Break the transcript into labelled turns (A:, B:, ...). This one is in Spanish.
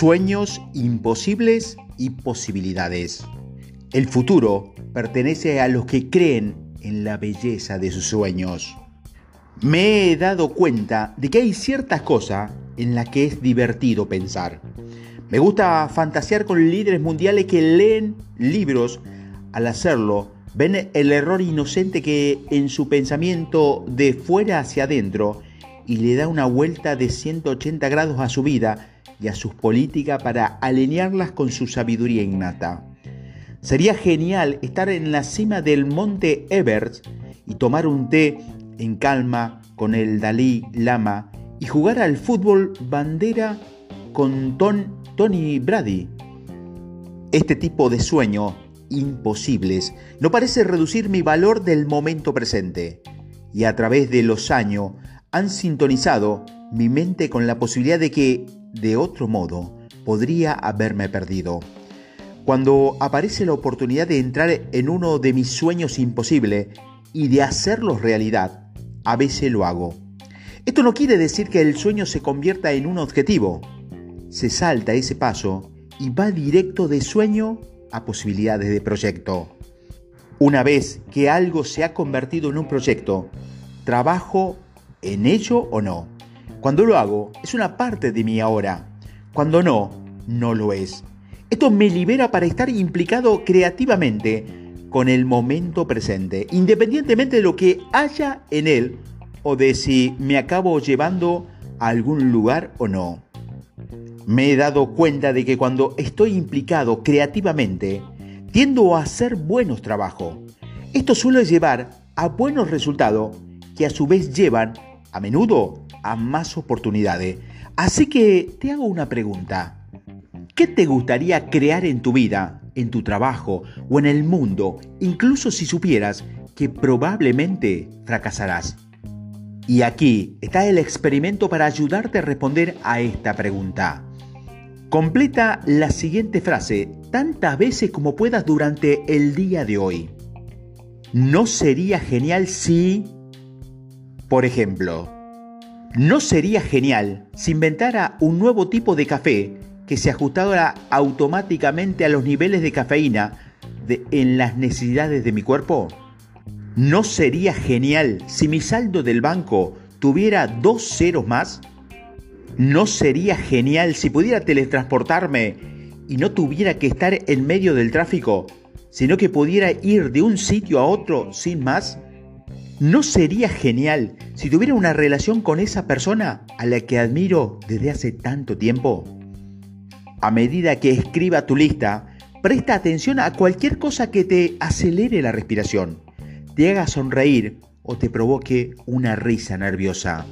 A: Sueños imposibles y posibilidades. El futuro pertenece a los que creen en la belleza de sus sueños. Me he dado cuenta de que hay ciertas cosas en las que es divertido pensar. Me gusta fantasear con líderes mundiales que leen libros. Al hacerlo, ven el error inocente que en su pensamiento de fuera hacia adentro y le da una vuelta de 180 grados a su vida y a sus políticas para alinearlas con su sabiduría innata. Sería genial estar en la cima del monte Everest y tomar un té en calma con el Dalí Lama y jugar al fútbol bandera con Tony Brady. Este tipo de sueños imposibles no parece reducir mi valor del momento presente y a través de los años han sintonizado mi mente con la posibilidad de que, de otro modo, podría haberme perdido. Cuando aparece la oportunidad de entrar en uno de mis sueños imposibles y de hacerlos realidad, a veces lo hago. Esto no quiere decir que el sueño se convierta en un objetivo. Se salta ese paso y va directo de sueño a posibilidades de proyecto. Una vez que algo se ha convertido en un proyecto, trabajo en ello o no. Cuando lo hago, es una parte de mí ahora. Cuando no, no lo es. Esto me libera para estar implicado creativamente con el momento presente, independientemente de lo que haya en él o de si me acabo llevando a algún lugar o no. Me he dado cuenta de que cuando estoy implicado creativamente, tiendo a hacer buenos trabajos. Esto suele llevar a buenos resultados que a su vez llevan, a menudo, a más oportunidades. Así que te hago una pregunta. ¿Qué te gustaría crear en tu vida, en tu trabajo o en el mundo, incluso si supieras que probablemente fracasarás? Y aquí está el experimento para ayudarte a responder a esta pregunta. Completa la siguiente frase tantas veces como puedas durante el día de hoy. ¿No sería genial si... Por ejemplo, ¿no sería genial si inventara un nuevo tipo de café que se ajustara automáticamente a los niveles de cafeína en las necesidades de mi cuerpo? ¿No sería genial si mi saldo del banco tuviera dos ceros más? ¿No sería genial si pudiera teletransportarme y no tuviera que estar en medio del tráfico, sino que pudiera ir de un sitio a otro sin más? ¿No sería genial si tuviera una relación con esa persona a la que admiro desde hace tanto tiempo? A medida que escriba tu lista, presta atención a cualquier cosa que te acelere la respiración, te haga sonreír o te provoque una risa nerviosa.